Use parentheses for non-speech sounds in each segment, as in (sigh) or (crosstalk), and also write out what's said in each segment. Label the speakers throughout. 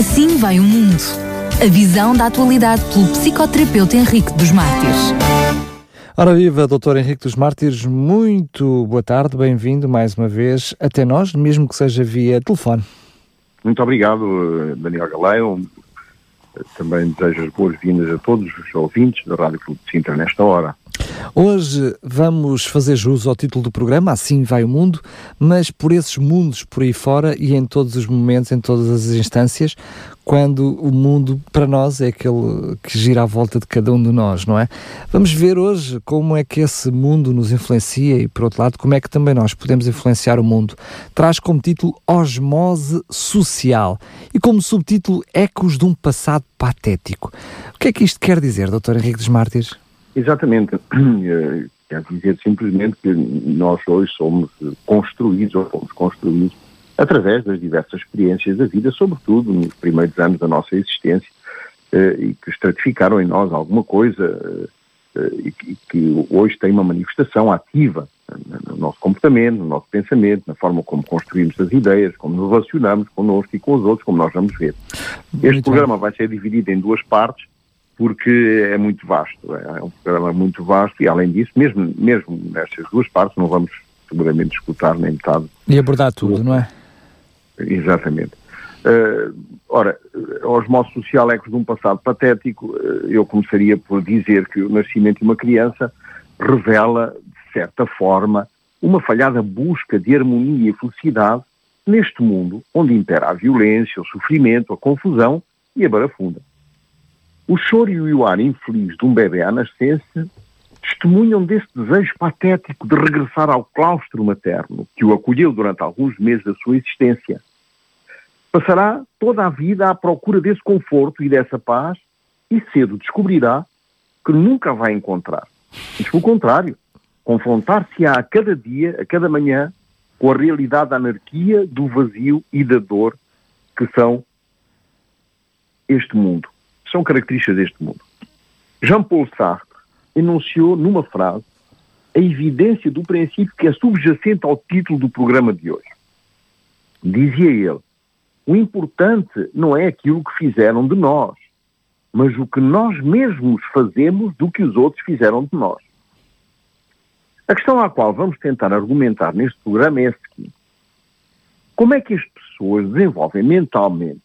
Speaker 1: Assim vai o mundo. A visão da atualidade pelo psicoterapeuta Henrique dos Mártires.
Speaker 2: Ora viva, Dr. Henrique dos Mártires, muito boa tarde, bem-vindo mais uma vez até nós, mesmo que seja via telefone.
Speaker 3: Muito obrigado, Daniel Galeu. Também desejo as boas-vindas a todos os ouvintes da Rádio Clube de Sintra nesta hora.
Speaker 2: Hoje vamos fazer jus ao título do programa, Assim Vai o Mundo, mas por esses mundos por aí fora e em todos os momentos, em todas as instâncias, quando o mundo para nós é aquele que gira à volta de cada um de nós, não é? Vamos ver hoje como é que esse mundo nos influencia e, por outro lado, como é que também nós podemos influenciar o mundo. Traz como título Osmose Social e como subtítulo Ecos de um Passado Patético. O que é que isto quer dizer, Dr. Henrique dos Mártires?
Speaker 3: Exatamente. (clears throat) Quer dizer simplesmente que nós hoje somos construídos, ou fomos construídos, através das diversas experiências da vida, sobretudo nos primeiros anos da nossa existência, eh, e que estratificaram em nós alguma coisa eh, e que hoje tem uma manifestação ativa no nosso comportamento, no nosso pensamento, na forma como construímos as ideias, como nos relacionamos connosco e com os outros, como nós vamos ver. Este muito programa bem. vai ser dividido em duas partes, porque é muito vasto, é um programa muito vasto e além disso, mesmo, mesmo nestas duas partes, não vamos seguramente escutar nem metade.
Speaker 2: E abordar tudo, não é?
Speaker 3: Exatamente. Uh, ora, a osmose social ecos de um passado patético, uh, eu começaria por dizer que o nascimento de uma criança revela, de certa forma, uma falhada busca de harmonia e felicidade neste mundo onde impera a violência, o sofrimento, a confusão e a barafunda. O choro e o ar infeliz de um bebê à nascença testemunham desse desejo patético de regressar ao claustro materno que o acolheu durante alguns meses da sua existência. Passará toda a vida à procura desse conforto e dessa paz e cedo descobrirá que nunca vai encontrar. Mas, pelo contrário, confrontar-se-á a cada dia, a cada manhã, com a realidade da anarquia, do vazio e da dor que são este mundo são características deste mundo. Jean-Paul Sartre enunciou numa frase a evidência do princípio que é subjacente ao título do programa de hoje. Dizia ele: o importante não é aquilo que fizeram de nós, mas o que nós mesmos fazemos do que os outros fizeram de nós. A questão à qual vamos tentar argumentar neste programa é a seguinte: como é que as pessoas desenvolvem mentalmente,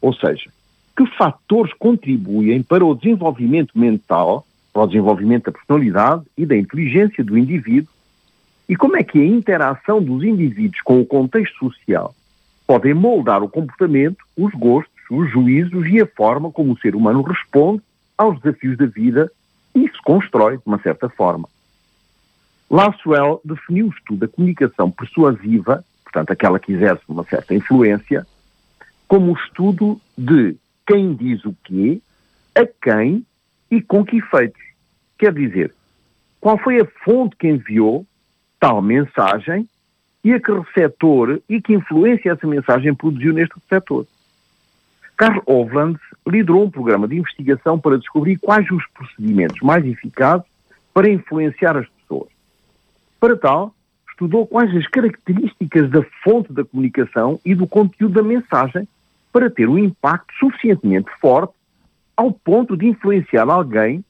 Speaker 3: ou seja, que fatores contribuem para o desenvolvimento mental, para o desenvolvimento da personalidade e da inteligência do indivíduo, e como é que a interação dos indivíduos com o contexto social podem moldar o comportamento, os gostos, os juízos e a forma como o ser humano responde aos desafios da vida e se constrói de uma certa forma. Laswell definiu o estudo da comunicação persuasiva, portanto aquela que exerce uma certa influência, como o estudo de quem diz o quê, a quem e com que efeitos. Quer dizer, qual foi a fonte que enviou tal mensagem e a que receptor e que influência essa mensagem produziu neste receptor. Carl Ovland liderou um programa de investigação para descobrir quais os procedimentos mais eficazes para influenciar as pessoas. Para tal, estudou quais as características da fonte da comunicação e do conteúdo da mensagem para ter um impacto suficientemente forte ao ponto de influenciar alguém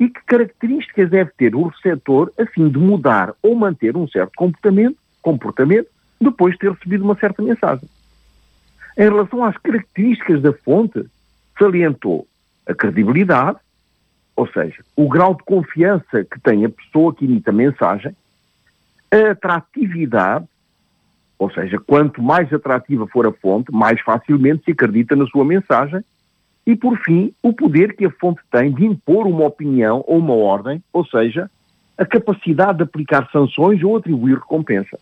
Speaker 3: e que características deve ter o receptor a fim de mudar ou manter um certo comportamento, comportamento depois de ter recebido uma certa mensagem. Em relação às características da fonte, salientou a credibilidade, ou seja, o grau de confiança que tem a pessoa que imita a mensagem, a atratividade, ou seja, quanto mais atrativa for a fonte, mais facilmente se acredita na sua mensagem. E, por fim, o poder que a fonte tem de impor uma opinião ou uma ordem, ou seja, a capacidade de aplicar sanções ou atribuir recompensas.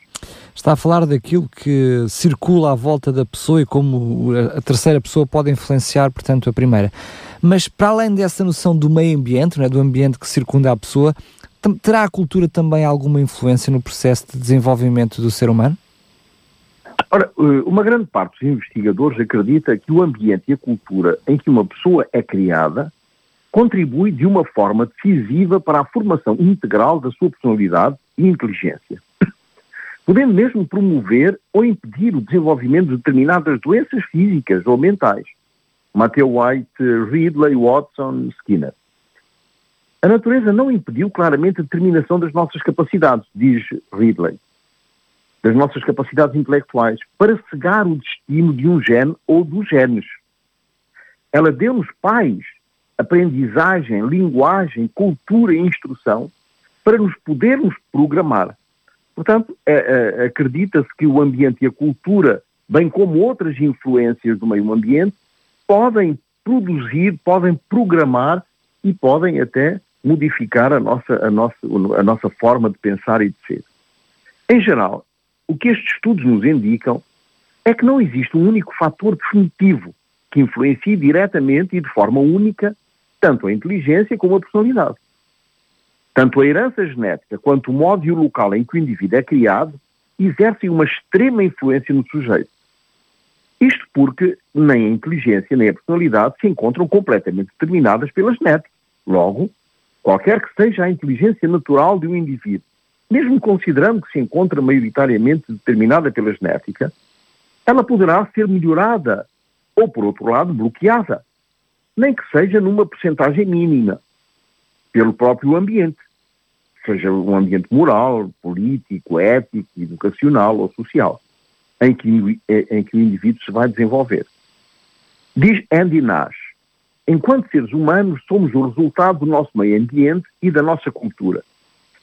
Speaker 2: Está a falar daquilo que circula à volta da pessoa e como a terceira pessoa pode influenciar, portanto, a primeira. Mas para além dessa noção do meio ambiente, não é, do ambiente que circunda a pessoa, terá a cultura também alguma influência no processo de desenvolvimento do ser humano?
Speaker 3: Ora, eh, uma grande parte dos investigadores acredita que o ambiente e a cultura em que uma pessoa é criada contribui de uma forma decisiva para a formação integral da sua personalidade e inteligência. (coughs) podendo mesmo promover ou impedir o desenvolvimento de determinadas doenças físicas ou mentais. Matthew White, Ridley, Watson, Skinner. A natureza não impediu claramente a determinação das nossas capacidades, diz Ridley, das nossas capacidades intelectuais, para cegar o destino de um gene ou dos genes. Ela deu-nos pais, aprendizagem, linguagem, cultura e instrução para nos podermos programar. Portanto, é, é, acredita-se que o ambiente e a cultura, bem como outras influências do meio ambiente, podem produzir, podem programar e podem até modificar a nossa, a, nossa, a nossa forma de pensar e de ser. Em geral, o que estes estudos nos indicam é que não existe um único fator definitivo que influencie diretamente e de forma única tanto a inteligência como a personalidade. Tanto a herança genética quanto o modo e o local em que o indivíduo é criado exercem uma extrema influência no sujeito. Isto porque nem a inteligência nem a personalidade se encontram completamente determinadas pela genética. Logo, qualquer que seja a inteligência natural de um indivíduo, mesmo considerando que se encontra maioritariamente determinada pela genética, ela poderá ser melhorada ou, por outro lado, bloqueada, nem que seja numa porcentagem mínima, pelo próprio ambiente, seja um ambiente moral, político, ético, educacional ou social, em que, em que o indivíduo se vai desenvolver. Diz Andy Nash, enquanto seres humanos somos o resultado do nosso meio ambiente e da nossa cultura.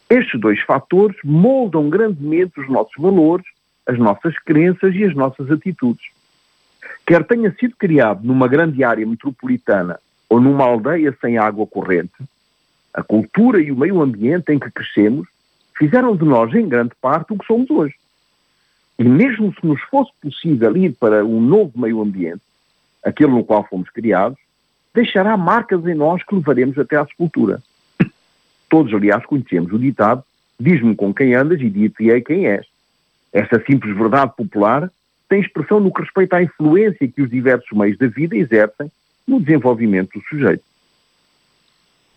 Speaker 3: Estes dois fatores moldam grandemente os nossos valores, as nossas crenças e as nossas atitudes. Quer tenha sido criado numa grande área metropolitana ou numa aldeia sem água corrente, a cultura e o meio ambiente em que crescemos fizeram de nós, em grande parte, o que somos hoje. E mesmo se nos fosse possível ir para um novo meio ambiente, aquele no qual fomos criados, deixará marcas em nós que levaremos até à sepultura. Todos, aliás, conhecemos o ditado: diz-me com quem andas e dir-te-ei quem és. Esta simples verdade popular tem expressão no que respeita à influência que os diversos meios da vida exercem no desenvolvimento do sujeito.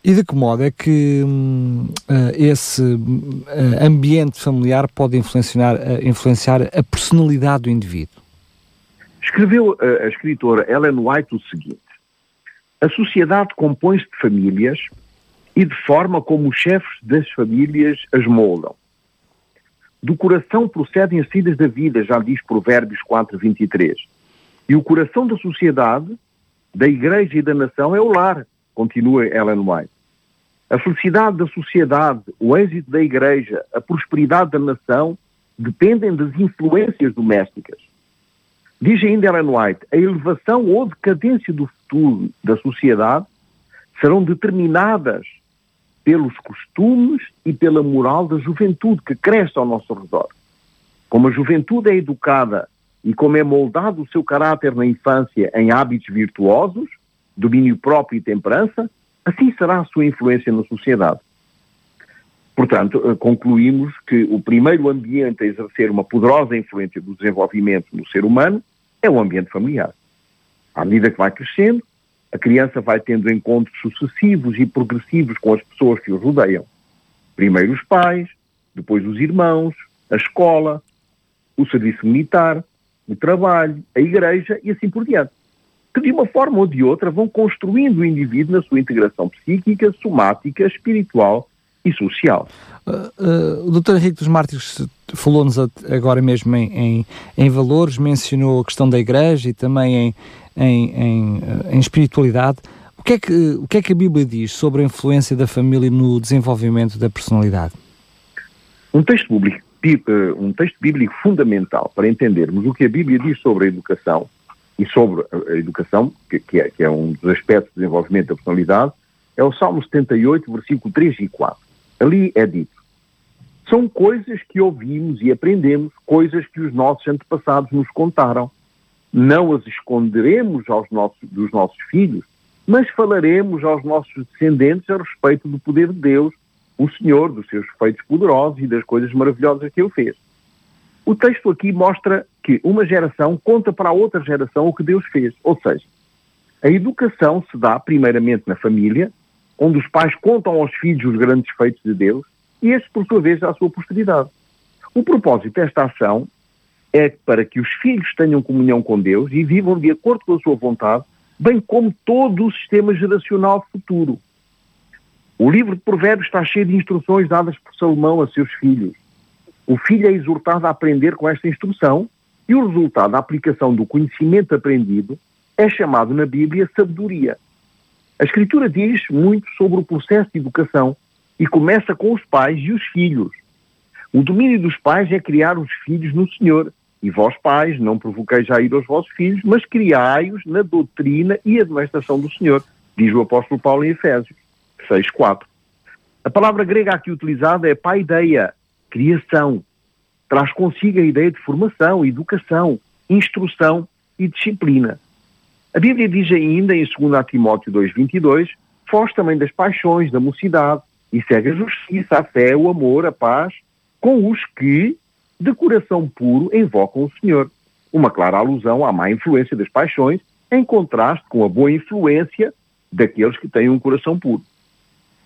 Speaker 2: E de que modo é que hum, uh, esse uh, ambiente familiar pode influenciar, uh, influenciar a personalidade do indivíduo?
Speaker 3: Escreveu a escritora Ellen White o seguinte: A sociedade compõe-se de famílias e de forma como os chefes das famílias as moldam. Do coração procedem as saídas da vida, já diz Provérbios 4, 23. E o coração da sociedade, da igreja e da nação é o lar, continua Ellen White. A felicidade da sociedade, o êxito da igreja, a prosperidade da nação dependem das influências domésticas. Diz ainda Ellen White, a elevação ou decadência do futuro da sociedade serão determinadas pelos costumes e pela moral da juventude que cresce ao nosso redor. Como a juventude é educada e como é moldado o seu caráter na infância em hábitos virtuosos, domínio próprio e temperança, assim será a sua influência na sociedade. Portanto, eh, concluímos que o primeiro ambiente a exercer uma poderosa influência do desenvolvimento no ser humano é o ambiente familiar. À medida que vai crescendo, a criança vai tendo encontros sucessivos e progressivos com as pessoas que o rodeiam. Primeiro os pais, depois os irmãos, a escola, o serviço militar, o trabalho, a igreja e assim por diante. Que de uma forma ou de outra vão construindo o indivíduo na sua integração psíquica, somática, espiritual e social.
Speaker 2: Uh, uh, o Dr. Henrique dos Mártires falou-nos agora mesmo em, em, em, valores, mencionou a questão da igreja e também em, em, em, espiritualidade. O que, é que, o que é que a Bíblia diz sobre a influência da família no desenvolvimento da personalidade?
Speaker 3: Um texto bíblico, um texto bíblico fundamental para entendermos o que a Bíblia diz sobre a educação e sobre a educação, que, que, é, que é um dos aspectos do desenvolvimento da personalidade, é o Salmo 78, versículo 3 e 4. Ali é dito: são coisas que ouvimos e aprendemos, coisas que os nossos antepassados nos contaram. Não as esconderemos aos nossos, dos nossos filhos, mas falaremos aos nossos descendentes a respeito do poder de Deus, o Senhor, dos seus feitos poderosos e das coisas maravilhosas que Ele fez. O texto aqui mostra que uma geração conta para a outra geração o que Deus fez. Ou seja, a educação se dá primeiramente na família, onde os pais contam aos filhos os grandes feitos de Deus, e este, por sua vez, à sua posteridade. O propósito desta ação é para que os filhos tenham comunhão com Deus e vivam de acordo com a sua vontade, bem como todo o sistema geracional futuro. O livro de Provérbios está cheio de instruções dadas por Salomão a seus filhos. O filho é exortado a aprender com esta instrução e o resultado da aplicação do conhecimento aprendido é chamado na Bíblia sabedoria. A Escritura diz muito sobre o processo de educação e começa com os pais e os filhos. O domínio dos pais é criar os filhos no Senhor. E vós, pais, não provoqueis a ir aos vossos filhos, mas criai-os na doutrina e administração do Senhor, diz o apóstolo Paulo em Efésios 6.4. A palavra grega aqui utilizada é paideia, criação. Traz consigo a ideia de formação, educação, instrução e disciplina. A Bíblia diz ainda em 2 Timóteo 2.22, foge também das paixões, da mocidade, e segue a justiça, a fé, o amor, a paz, com os que, de coração puro, invocam o Senhor. Uma clara alusão à má influência das paixões, em contraste com a boa influência daqueles que têm um coração puro.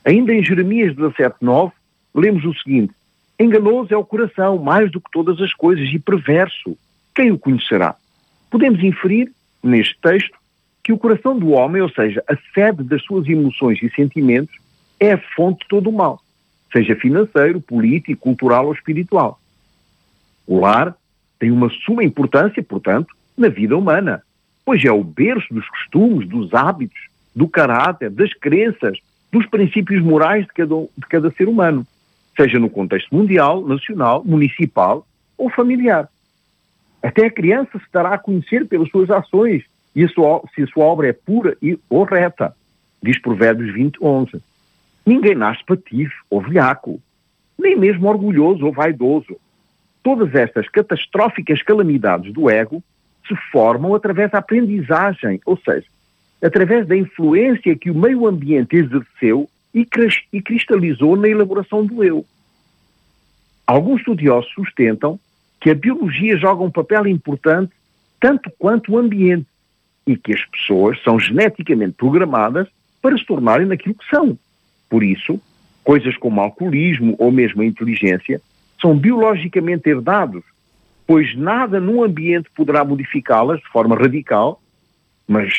Speaker 3: Ainda em Jeremias 17.9, lemos o seguinte, Enganoso é o coração, mais do que todas as coisas, e perverso. Quem o conhecerá? Podemos inferir, neste texto, que o coração do homem, ou seja, a sede das suas emoções e sentimentos, é a fonte de todo o mal, seja financeiro, político, cultural ou espiritual. O lar tem uma suma importância, portanto, na vida humana, pois é o berço dos costumes, dos hábitos, do caráter, das crenças, dos princípios morais de cada, de cada ser humano, seja no contexto mundial, nacional, municipal ou familiar. Até a criança se dará a conhecer pelas suas ações e a sua, se a sua obra é pura e, ou reta, diz Provérbios 20, 11. Ninguém nasce patife ou velhaco, nem mesmo orgulhoso ou vaidoso. Todas estas catastróficas calamidades do ego se formam através da aprendizagem, ou seja, através da influência que o meio ambiente exerceu e, cristalizou na elaboração do eu. Alguns estudiosos sustentam que a biologia joga um papel importante tanto quanto o ambiente e que as pessoas são geneticamente programadas para se tornarem naquilo que são. Por isso, coisas como alcoolismo ou mesmo a inteligência são biologicamente herdados, pois nada num ambiente poderá modificá-las de forma radical, mas,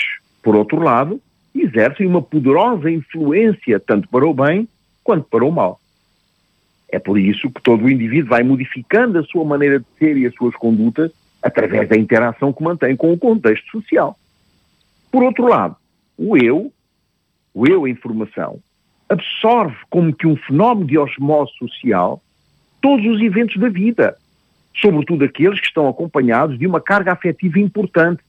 Speaker 3: por outro lado, exercem uma poderosa influência tanto para o bem quanto para o mal. É por isso que todo o indivíduo vai modificando a sua maneira de ser e as suas condutas através da interação que mantém com o contexto social. Por outro lado, o eu, o eu em formação, absorve como que um fenómeno de osmose social todos os eventos da vida, sobretudo aqueles que estão acompanhados de uma carga afetiva importante,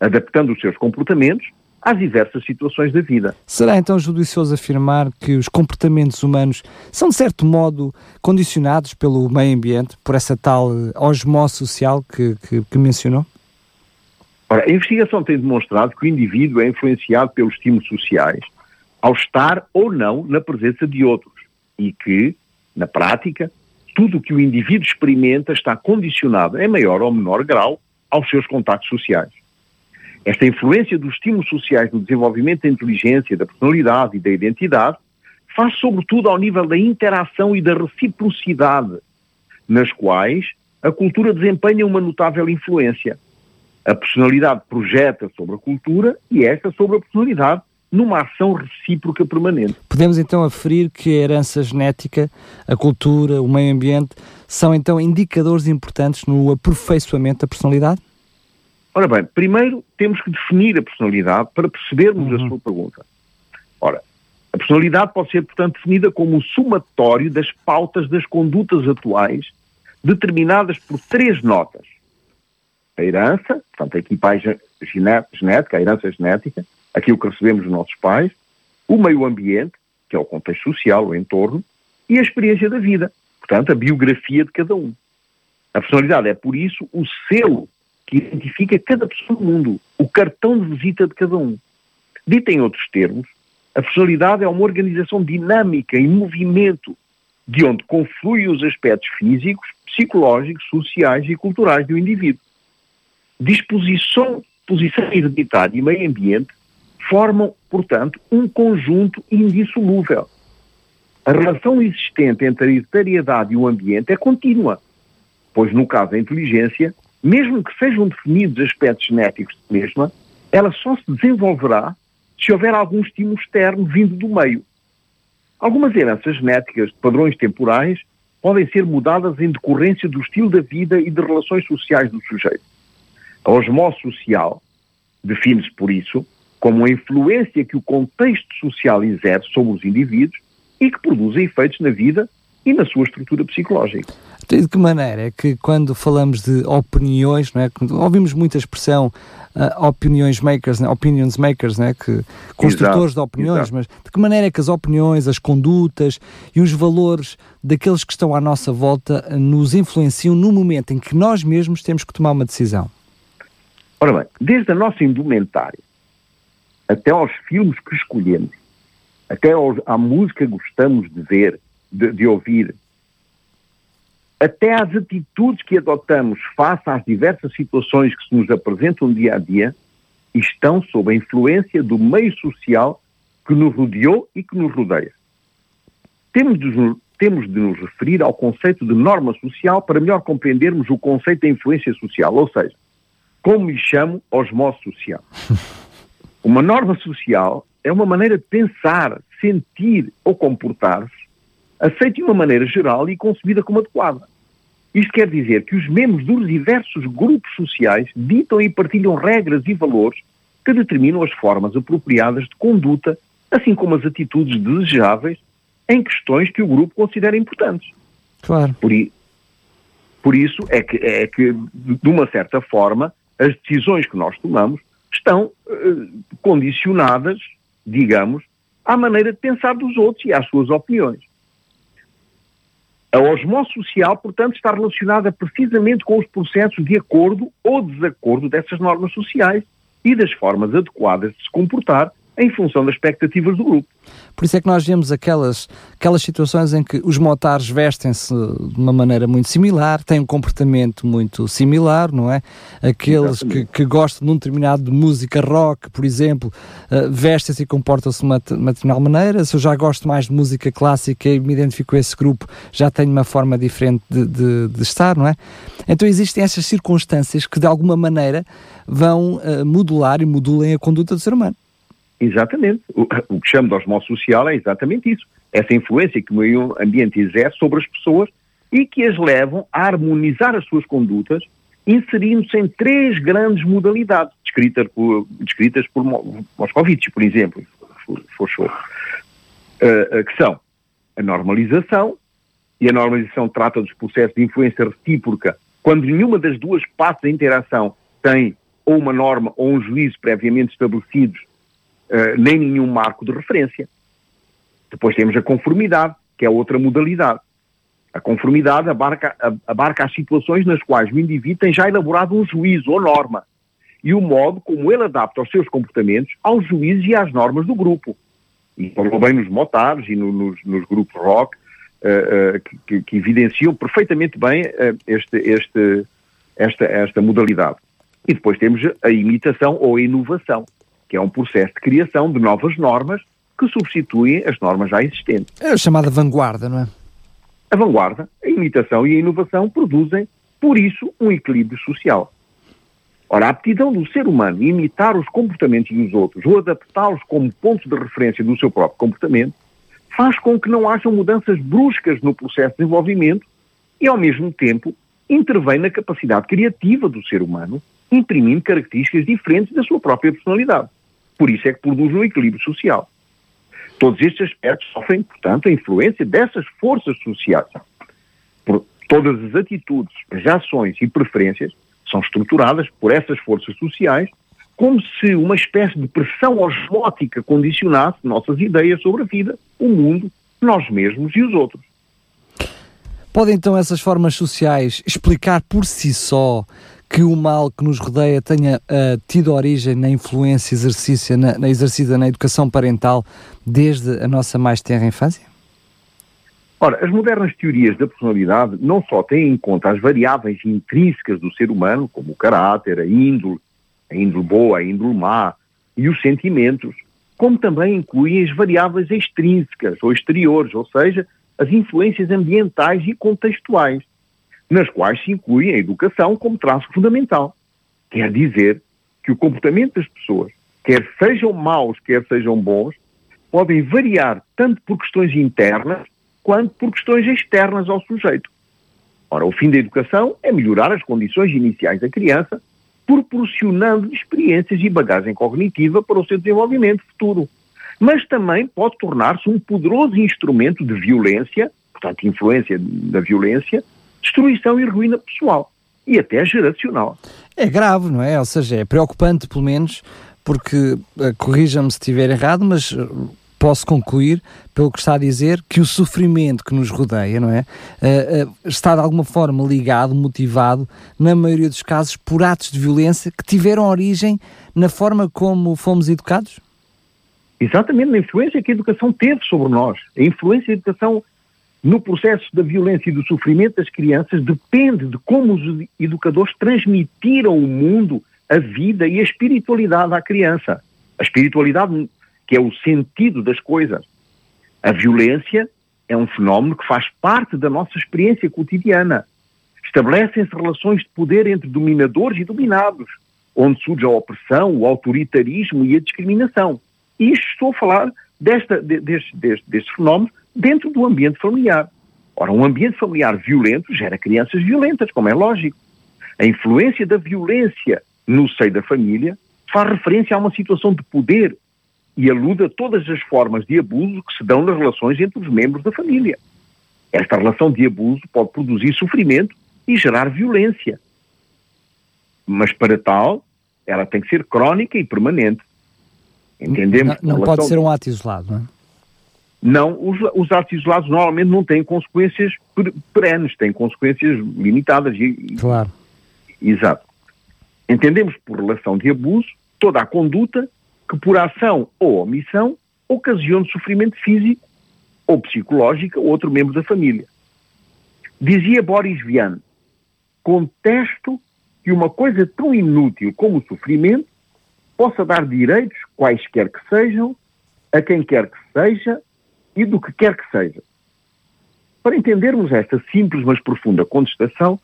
Speaker 3: adaptando os seus comportamentos às diversas situações da vida.
Speaker 2: Será então judicioso afirmar que os comportamentos humanos são, de certo modo, condicionados pelo meio ambiente, por essa tal osmose social que, que, que mencionou?
Speaker 3: Ora, a investigação tem demonstrado que o indivíduo é influenciado pelos estímulos sociais, ao estar ou não na presença de outros e que, na prática, tudo o que o indivíduo experimenta está condicionado, em maior ou menor grau, aos seus contactos sociais. Esta influência dos estímulos sociais no desenvolvimento da inteligência, da personalidade e da identidade faz sobretudo ao nível da interação e da reciprocidade, nas quais a cultura desempenha uma notável influência. A personalidade projeta sobre a cultura e esta sobre a personalidade, numa ação recíproca permanente.
Speaker 2: Podemos então aferir que a herança genética, a cultura, o meio ambiente são então indicadores importantes no aperfeiçoamento da personalidade?
Speaker 3: Ora bem, primeiro temos que definir a personalidade para percebermos uhum. a sua pergunta. Ora, a personalidade pode ser, portanto, definida como o somatório das pautas das condutas atuais determinadas por três notas. A herança, portanto, a equipagem genética, a herança genética, aquilo que recebemos dos nossos pais, o meio ambiente, que é o contexto social, o entorno, e a experiência da vida, portanto, a biografia de cada um. A personalidade é, por isso, o selo que identifica cada pessoa do mundo, o cartão de visita de cada um. Dito em outros termos, a personalidade é uma organização dinâmica em movimento, de onde confluem os aspectos físicos, psicológicos, sociais e culturais do indivíduo. Disposição, posição hereditária e meio ambiente formam, portanto, um conjunto indissolúvel. A relação existente entre a hereditariedade e o ambiente é contínua, pois no caso da inteligência, mesmo que sejam definidos aspectos genéticos de mesma, ela só se desenvolverá se houver algum estímulo externo vindo do meio. Algumas heranças genéticas de padrões temporais podem ser mudadas em decorrência do estilo da vida e de relações sociais do sujeito. A osmose social define-se, por isso, como a influência que o contexto social exerce sobre os indivíduos e que produz efeitos na vida e na sua estrutura psicológica.
Speaker 2: De que maneira é que quando falamos de opiniões, não é? ouvimos muita expressão uh, opiniões makers, né? opinions makers, né? que, construtores exato, de opiniões, exato. mas de que maneira é que as opiniões, as condutas e os valores daqueles que estão à nossa volta nos influenciam no momento em que nós mesmos temos que tomar uma decisão?
Speaker 3: Ora bem, desde a nossa indumentária até aos filmes que escolhemos, até aos, à música que gostamos de ver, de, de ouvir, até às atitudes que adotamos face às diversas situações que se nos apresentam dia a dia, estão sob a influência do meio social que nos rodeou e que nos rodeia. Temos de, temos de nos referir ao conceito de norma social para melhor compreendermos o conceito da influência social, ou seja, como lhe chamo osmose social. (laughs) Uma norma social é uma maneira de pensar, sentir ou comportar-se aceita de uma maneira geral e concebida como adequada. Isto quer dizer que os membros dos diversos grupos sociais ditam e partilham regras e valores que determinam as formas apropriadas de conduta, assim como as atitudes desejáveis em questões que o grupo considera importantes.
Speaker 2: Claro.
Speaker 3: Por, por isso é que, é que, de uma certa forma, as decisões que nós tomamos estão eh, condicionadas, digamos, à maneira de pensar dos outros e às suas opiniões. A osmose social, portanto, está relacionada precisamente com os processos de acordo ou desacordo dessas normas sociais e das formas adequadas de se comportar em função das expectativas do grupo.
Speaker 2: Por isso é que nós vemos aquelas, aquelas situações em que os motares vestem-se de uma maneira muito similar, têm um comportamento muito similar, não é? Aqueles que, que, gostam de um determinado de música rock, por exemplo, uh, vestem-se e comportam-se de uma, uma determinada maneira. Se eu já gosto mais de música clássica e me identifico com esse grupo, já tenho uma forma diferente de, de, de estar, não é? Então existem essas circunstâncias que de alguma maneira vão uh, modular e modulem a conduta do ser humano.
Speaker 3: Exatamente. O, o que chamo de osmose social é exatamente isso. Essa influência que o meio ambiente exerce sobre as pessoas e que as levam a harmonizar as suas condutas, inserindo-se em três grandes modalidades, descritas por, descritas por Moscovitch, por exemplo, uh, que são a normalização, e a normalização trata dos processos de influência recíproca, quando nenhuma das duas partes da interação tem ou uma norma ou um juízo previamente estabelecidos nem nenhum marco de referência. Depois temos a conformidade, que é outra modalidade. A conformidade abarca, abarca as situações nas quais o indivíduo tem já elaborado um juízo ou norma e o modo como ele adapta os seus comportamentos aos juízos e às normas do grupo. E falou bem nos motares e no, nos, nos, grupos rock, uh, uh, que, que, evidenciam perfeitamente bem uh, este, este, esta, esta modalidade. E depois temos a imitação ou a inovação, que é um processo de criação de novas normas que substituem as normas já existentes.
Speaker 2: É a chamada vanguarda, não é?
Speaker 3: A vanguarda, a imitação e a inovação produzem, por isso, um equilíbrio social. Ora, a aptidão do ser humano imitar os comportamentos dos outros ou adaptá-los como ponto de referência do seu próprio comportamento faz com que não hajam mudanças bruscas no processo de desenvolvimento e, ao mesmo tempo, intervém na capacidade criativa do ser humano, imprimindo características diferentes da sua própria personalidade. Por isso é que produz um equilíbrio social. Todos estes aspectos sofrem, portanto, a influência dessas forças sociais. Por todas as atitudes, as ações e preferências são estruturadas por essas forças sociais como se uma espécie de pressão osmótica condicionasse nossas ideias sobre a vida, o mundo, nós mesmos e os outros.
Speaker 2: Podem então essas formas sociais explicar por si só que o mal que nos rodeia tenha uh, tido origem na influência exercícia, na, na exercida na educação parental desde a nossa mais tenra infância?
Speaker 3: Ora, as modernas teorias da personalidade não só têm em conta as variáveis intrínsecas do ser humano, como o caráter, a índole, a índole boa, a índole má e os sentimentos, como também incluem as variáveis extrínsecas ou exteriores, ou seja, as influências ambientais e contextuais nas quais se inclui a educação como traço fundamental. Quer dizer que o comportamento das pessoas, quer sejam maus, quer sejam bons, podem variar tanto por questões internas quanto por questões externas ao sujeito. Ora, o fim da educação é melhorar as condições iniciais da criança, proporcionando experiências e bagagem cognitiva para o seu desenvolvimento futuro. Mas também pode tornar-se um poderoso instrumento de violência, portanto, influência da violência, destruição e ruína pessoal e até geracional.
Speaker 2: É grave, não é? Ou seja, é preocupante, pelo menos, porque, uh, corrija-me se estiver errado, mas uh, posso concluir, pelo que está a dizer, que o sofrimento que nos rodeia, não é? Uh, uh, está de alguma forma ligado, motivado, na maioria dos casos, por atos de violência que tiveram origem na forma como fomos educados?
Speaker 3: Exatamente, na influência que a educação teve sobre nós. A influência da educação no processo da violência e do sofrimento das crianças depende de como os educadores transmitiram o mundo, a vida e a espiritualidade à criança. A espiritualidade que é o sentido das coisas. A violência é um fenómeno que faz parte da nossa experiência cotidiana. Estabelecem-se relações de poder entre dominadores e dominados, onde surge a opressão, o autoritarismo e a discriminação. E estou a falar desta, deste, deste, deste fenómeno dentro do ambiente familiar. Ora, um ambiente familiar violento gera crianças violentas, como é lógico. A influência da violência no seio da família faz referência a uma situação de poder e alude a todas as formas de abuso que se dão nas relações entre os membros da família. Esta relação de abuso pode produzir sofrimento e gerar violência. Mas para tal, ela tem que ser crónica e permanente. Entendemos?
Speaker 2: Não, não pode ser um ato isolado, não é?
Speaker 3: Não, os, os atos isolados normalmente não têm consequências perenes, têm consequências limitadas. E,
Speaker 2: claro.
Speaker 3: Exato. Entendemos por relação de abuso toda a conduta que por ação ou omissão ocasione sofrimento físico ou psicológico a outro membro da família. Dizia Boris Vian, contesto que uma coisa tão inútil como o sofrimento possa dar direitos, quaisquer que sejam, a quem quer que seja e do que quer que seja. Para entendermos esta simples mas profunda contestação,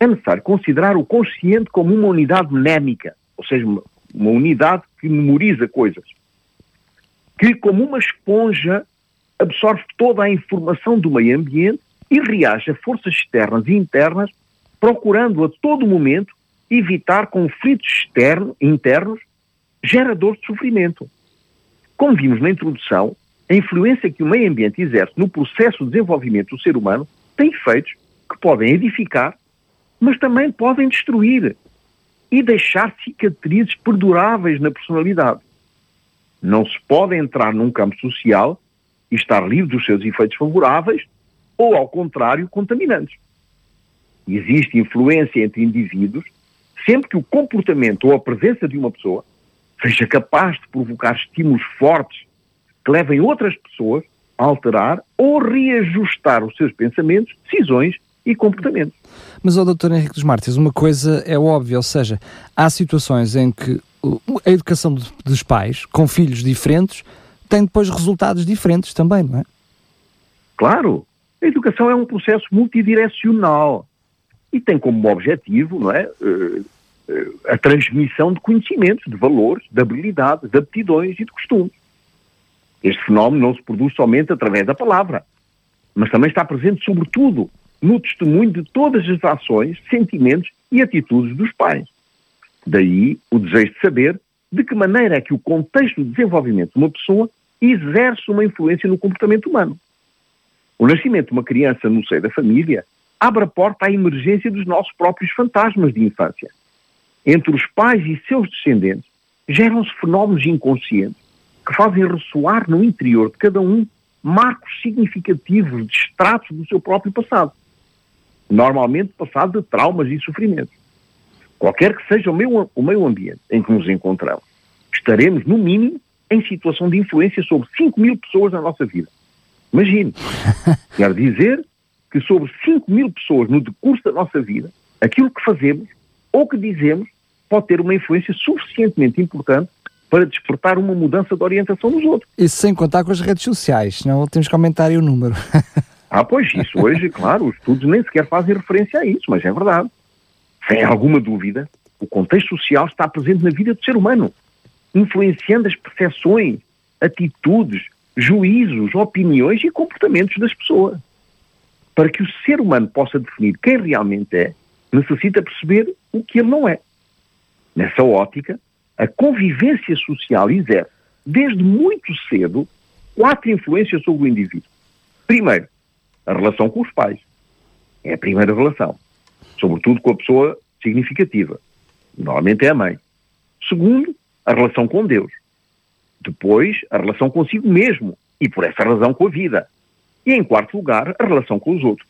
Speaker 3: é necessário considerar o consciente como uma unidade mnémica, ou seja, uma unidade que memoriza coisas, que, como uma esponja, absorve toda a informação do meio ambiente e reage a forças externas e internas, procurando a todo momento evitar conflitos externo, internos geradores de sofrimento. Como vimos na introdução, a influência que o meio ambiente exerce no processo de desenvolvimento do ser humano tem efeitos que podem edificar, mas também podem destruir e deixar cicatrizes perduráveis na personalidade. Não se pode entrar num campo social e estar livre dos seus efeitos favoráveis ou, ao contrário, contaminantes. Existe influência entre indivíduos sempre que o comportamento ou a presença de uma pessoa seja capaz de provocar estímulos fortes que levem outras pessoas a alterar ou reajustar os seus pensamentos, decisões e comportamentos.
Speaker 2: Mas, ó Dr. Henrique dos Mártires, uma coisa é óbvia, ou seja, há situações em que a educação dos pais, com filhos diferentes, tem depois resultados diferentes também, não é?
Speaker 3: Claro. A educação é um processo multidirecional e tem como objetivo, não é, eh, eh, a transmissão de conhecimentos, de valores, de habilidades, de aptidões e de costumes. Este fenómeno não se produz somente através da palavra, mas também está presente, sobretudo, no testemunho de todas as ações, sentimentos e atitudes dos pais. Daí o desejo de saber de que maneira é que o contexto de desenvolvimento de uma pessoa exerce uma influência no comportamento humano. O nascimento de uma criança no seio da família abre a porta à emergência dos nossos próprios fantasmas de infância. Entre os pais e seus descendentes geram-se fenómenos inconscientes que fazem ressoar no interior de cada um marcos significativos de extratos do seu próprio passado normalmente passado de traumas e sofrimentos. Qualquer que seja o meio, o meio ambiente em que nos encontramos, estaremos, no mínimo, em situação de influência sobre 5 mil pessoas na nossa vida. Imagine. (laughs) Quer dizer que sobre 5 mil pessoas no decurso da nossa vida, aquilo que fazemos ou que dizemos pode ter uma influência suficientemente importante para despertar uma mudança de orientação nos outros.
Speaker 2: Isso sem contar com as redes sociais, senão temos que aumentar aí o número. (laughs)
Speaker 3: Ah, pois, isso hoje, claro, os estudos nem sequer fazem referência a isso, mas é verdade. Sem alguma dúvida, o contexto social está presente na vida do ser humano, influenciando as percepções, atitudes, juízos, opiniões e comportamentos das pessoas. Para que o ser humano possa definir quem realmente é, necessita perceber o que ele não é. Nessa ótica, a convivência social exerce, desde muito cedo, quatro influências sobre o indivíduo. Primeiro, a relação com os pais. É a primeira relação. Sobretudo com a pessoa significativa. Normalmente é a mãe. Segundo, a relação com Deus. Depois, a relação consigo mesmo e, por essa razão, com a vida. E, em quarto lugar, a relação com os outros.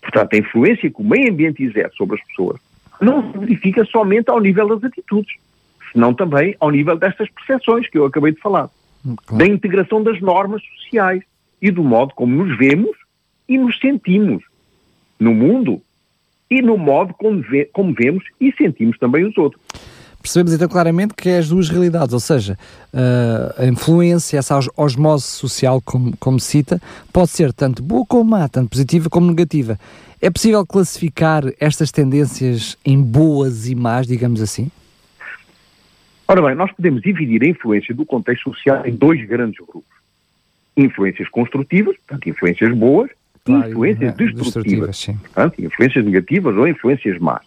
Speaker 3: Portanto, a influência que o meio ambiente exerce sobre as pessoas não se verifica somente ao nível das atitudes, senão também ao nível destas percepções que eu acabei de falar. Claro. Da integração das normas sociais e do modo como nos vemos e nos sentimos no mundo e no modo como, ve como vemos e sentimos também os outros
Speaker 2: percebemos então claramente que é as duas realidades, ou seja, uh, a influência, essa osmose social, como, como cita, pode ser tanto boa como má, tanto positiva como negativa. É possível classificar estas tendências em boas e más, digamos assim?
Speaker 3: Ora bem, nós podemos dividir a influência do contexto social em dois grandes grupos. Influências construtivas, portanto, influências boas, claro, influências é, destrutivas, destrutivas portanto, influências negativas ou influências más.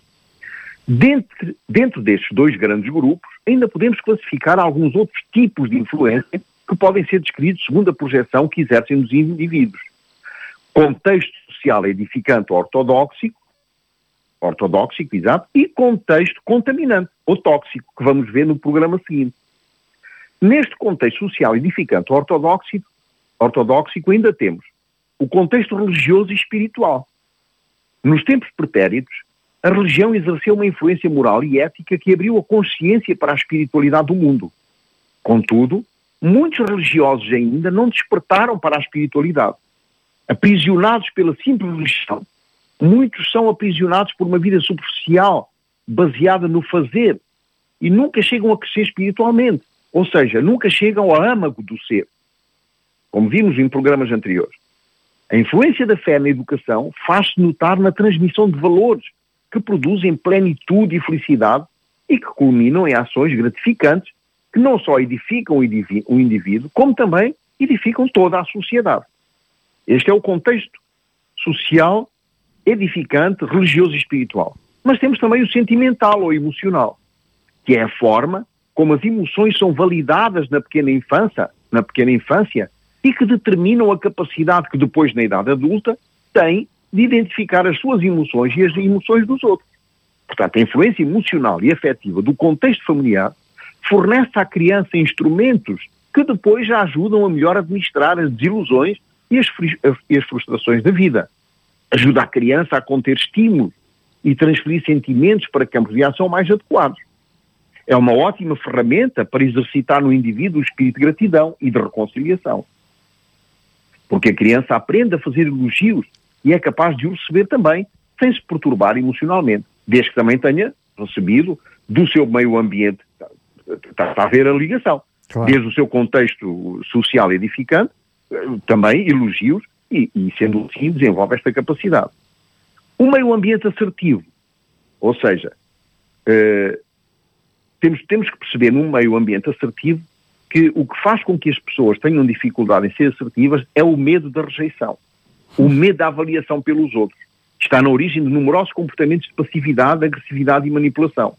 Speaker 3: Dentro, dentro destes dois grandes grupos, ainda podemos classificar alguns outros tipos de influência que podem ser descritos segundo a projeção que exercem nos indivíduos. Contexto social edificante ortodoxico, ortodoxico, exato, e contexto contaminante ou tóxico, que vamos ver no programa seguinte. Neste contexto social edificante ortodoxico, ortodoxico ainda temos o contexto religioso e espiritual. Nos tempos pretéritos, a religião exerceu uma influência moral e ética que abriu a consciência para a espiritualidade do mundo. Contudo, muitos religiosos ainda não despertaram para a espiritualidade. Aprisionados pela simples religião, muitos são aprisionados por uma vida superficial, baseada no fazer, e nunca chegam a crescer espiritualmente, ou seja, nunca chegam ao âmago do ser. Como vimos em programas anteriores. A influência da fé na educação faz-se notar na transmissão de valores que produzem plenitude e felicidade e que culminam em ações gratificantes que não só edificam o indivíduo, como também edificam toda a sociedade. Este é o contexto social, edificante, religioso e espiritual. Mas temos também o sentimental ou emocional, que é a forma como as emoções são validadas na pequena infância, na pequena infância e que determinam a capacidade que depois na idade adulta tem de identificar as suas emoções e as emoções dos outros. Portanto, a influência emocional e afetiva do contexto familiar fornece à criança instrumentos que depois já ajudam a melhor administrar as desilusões e as frustrações da vida. Ajuda a criança a conter estímulos e transferir sentimentos para campos de ação mais adequados. É uma ótima ferramenta para exercitar no indivíduo o espírito de gratidão e de reconciliação. Porque a criança aprende a fazer elogios e é capaz de o receber também, sem se perturbar emocionalmente, desde que também tenha recebido do seu meio ambiente. Está, está a ver a ligação. Claro. Desde o seu contexto social edificante, também elogios, e, e sendo assim desenvolve esta capacidade. O meio ambiente assertivo, ou seja, eh, temos, temos que perceber num meio ambiente assertivo que o que faz com que as pessoas tenham dificuldade em ser assertivas é o medo da rejeição o medo da avaliação pelos outros. Está na origem de numerosos comportamentos de passividade, agressividade e manipulação.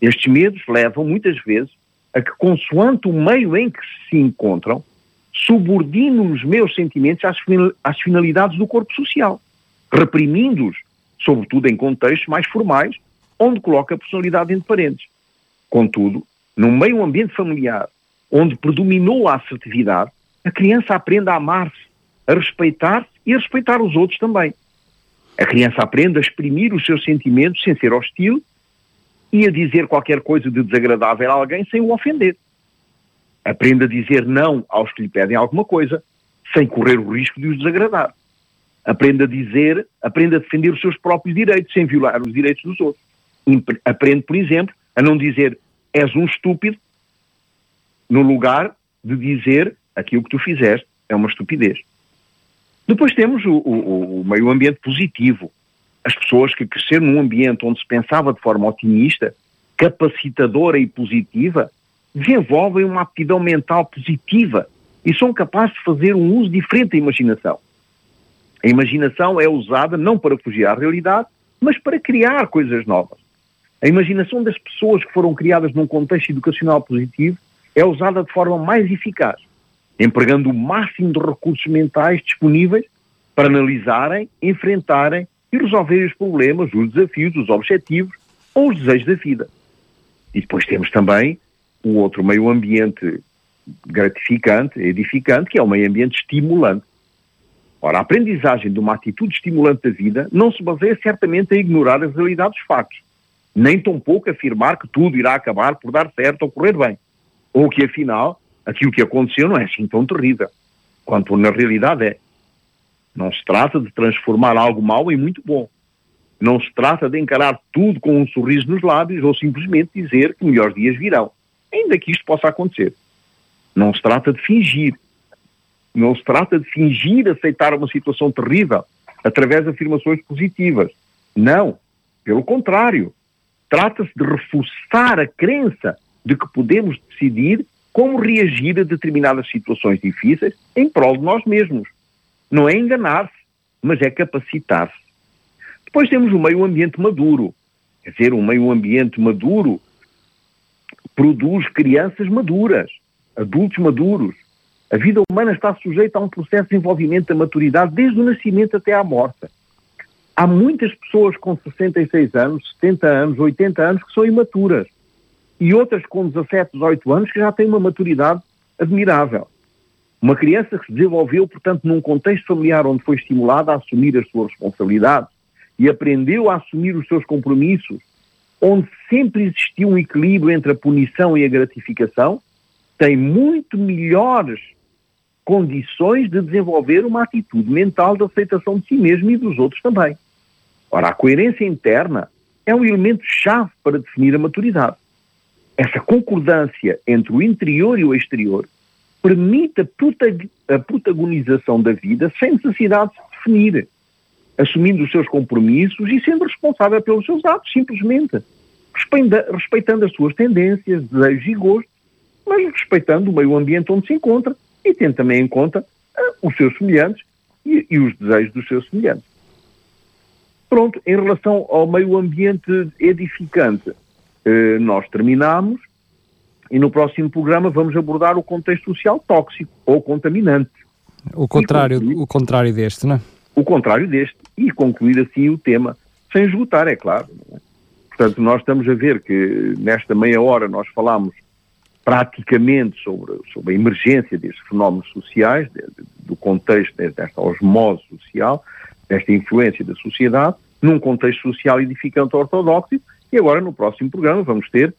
Speaker 3: Estes medos levam, muitas vezes, a que, consoante o meio em que se encontram, subordino os meus sentimentos às, finalidades do corpo social, reprimindo-os, sobretudo em contextos mais formais, onde coloca a personalidade entre parentes. Contudo, num meio ambiente familiar, onde predominou a assertividade, a criança aprende a amar-se, a respeitar-se e a respeitar os outros também. A criança aprende a exprimir os seus sentimentos sem ser hostil e a dizer qualquer coisa de desagradável a alguém sem o ofender. Aprende a dizer não aos que lhe pedem alguma coisa sem correr o risco de os desagradar. Aprende a dizer, aprende a defender os seus próprios direitos sem violar os direitos dos outros. Aprende, por exemplo, a não dizer és um estúpido no lugar de dizer aquilo que tu fizeste é uma estupidez. Depois temos o, o, o meio ambiente positivo. As pessoas que cresceram num ambiente onde se pensava de forma otimista, capacitadora e positiva, desenvolvem uma aptidão mental positiva e são capazes de fazer um uso diferente da imaginação. A imaginação é usada não para fugir à realidade, mas para criar coisas novas. A imaginação das pessoas que foram criadas num contexto educacional positivo é usada de forma mais eficaz, empregando o máximo de recursos mentais disponíveis para analisarem, enfrentarem e resolverem os problemas, os desafios, os objetivos ou os desejos da vida. E depois temos também o outro meio ambiente gratificante, edificante, que é o meio ambiente estimulante. Ora, a aprendizagem de uma atitude estimulante da vida não se baseia certamente em ignorar as realidades dos factos, nem tampouco afirmar que tudo irá acabar por dar certo ou correr bem, ou que afinal aquilo que aconteceu não é assim tão terrível, quanto na realidade é. Não se trata de transformar algo mau em muito bom. Não se trata de encarar tudo com um sorriso nos lábios ou simplesmente dizer que melhores dias virão, ainda que isto possa acontecer. Não se trata de fingir. Não se trata de fingir aceitar uma situação terrível através de afirmações positivas. Não. Pelo contrário. Trata-se de reforçar a crença de que podemos decidir como reagir a determinadas situações difíceis em prol de nós mesmos. Não é enganar-se, mas é capacitar-se. Depois temos o meio ambiente maduro. Quer dizer, um meio ambiente maduro produz crianças maduras, adultos maduros. A vida humana está sujeita a um processo de desenvolvimento da maturidade desde o nascimento até à morte. Há muitas pessoas com 66 anos, 70 anos, 80 anos que são imaturas. E outras com 17, 18 anos que já têm uma maturidade admirável. Uma criança que se desenvolveu, portanto, num contexto familiar onde foi estimulada a assumir as suas responsabilidades e aprendeu a assumir os seus compromissos, onde sempre existiu um equilíbrio entre a punição e a gratificação, tem muito melhores condições de desenvolver uma atitude mental de aceitação de si mesmo e dos outros também. Ora, a coerência interna é um elemento chave para definir a maturidade. Essa concordância entre o interior e o exterior permite a protagonização da vida sem necessidade de se definir, assumindo os seus compromissos e sendo responsável pelos seus atos, simplesmente, respeitando as suas tendências, desejos e gostos, mas respeitando o meio ambiente onde se encontra e tendo também em conta uh, os seus semelhantes e, e os desejos dos seus semelhantes. Pronto, em relação ao meio ambiente edificante, eh, nós terminamos e no próximo programa vamos abordar o contexto social tóxico ou contaminante.
Speaker 2: O contrário, o contrário deste, não é?
Speaker 3: O contrário deste. E concluir assim o tema, sem esgotar, é claro. É? Portanto, nós estamos a ver que nesta meia hora nós falamos praticamente sobre, sobre a emergência destes fenómenos sociais, do contexto desta osmose social, desta influência da sociedade, num contexto social edificante ortodoxo, e agora no próximo programa vamos ter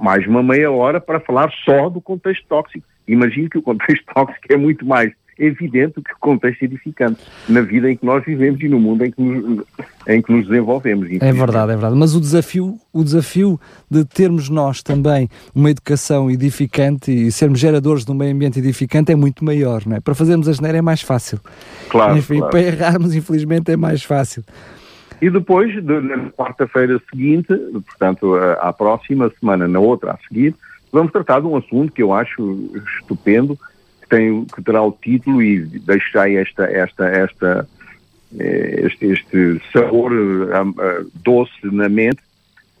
Speaker 3: mais uma meia hora para falar só do contexto tóxico. Imagino que o contexto (laughs) tóxico é muito mais evidente do que o contexto edificante na vida em que nós vivemos e no mundo em que nos, em que nos desenvolvemos.
Speaker 2: É verdade, é verdade. Mas o desafio, o desafio de termos nós também uma educação edificante e sermos geradores de um meio ambiente edificante é muito maior, não é? Para fazermos a geneira é mais fácil.
Speaker 3: Claro,
Speaker 2: Enfim,
Speaker 3: claro.
Speaker 2: para errarmos, infelizmente, é mais fácil.
Speaker 3: E depois, de, na quarta-feira seguinte, portanto, à próxima semana, na outra a seguir, vamos tratar de um assunto que eu acho estupendo, que, tem, que terá o título e deixo já esta, esta, esta, eh, este, este sabor uh, doce na mente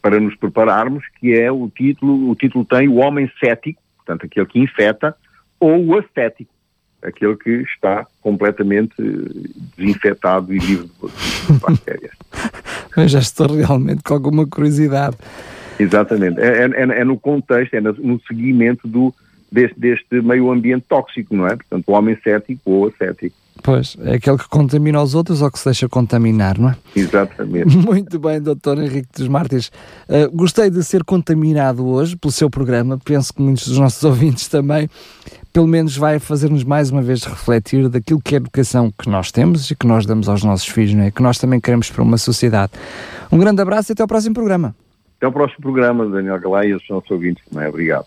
Speaker 3: para nos prepararmos, que é o título, o título tem o homem cético, portanto, aquele que infeta, ou o ascético aquele que está completamente desinfetado e livre de bactérias. (laughs)
Speaker 2: Eu já estou realmente com alguma curiosidade.
Speaker 3: Exatamente. É, é, é no contexto, é no seguimento do, deste, deste meio ambiente tóxico, não é? Portanto, o homem cético ou ascético.
Speaker 2: Pois, é aquele que contamina os outros ou que se deixa contaminar, não é?
Speaker 3: Exatamente. (laughs)
Speaker 2: Muito bem, doutor Henrique dos Mártires. Uh, gostei de ser contaminado hoje pelo seu programa, penso que muitos dos nossos (laughs) ouvintes também. Pelo menos vai fazer-nos mais uma vez refletir daquilo que é a educação que nós temos e que nós damos aos nossos filhos, não é? Que nós também queremos para uma sociedade. Um grande abraço e até ao próximo programa.
Speaker 3: Até ao próximo programa, Daniel Galay e os nossos ouvintes também. Obrigado.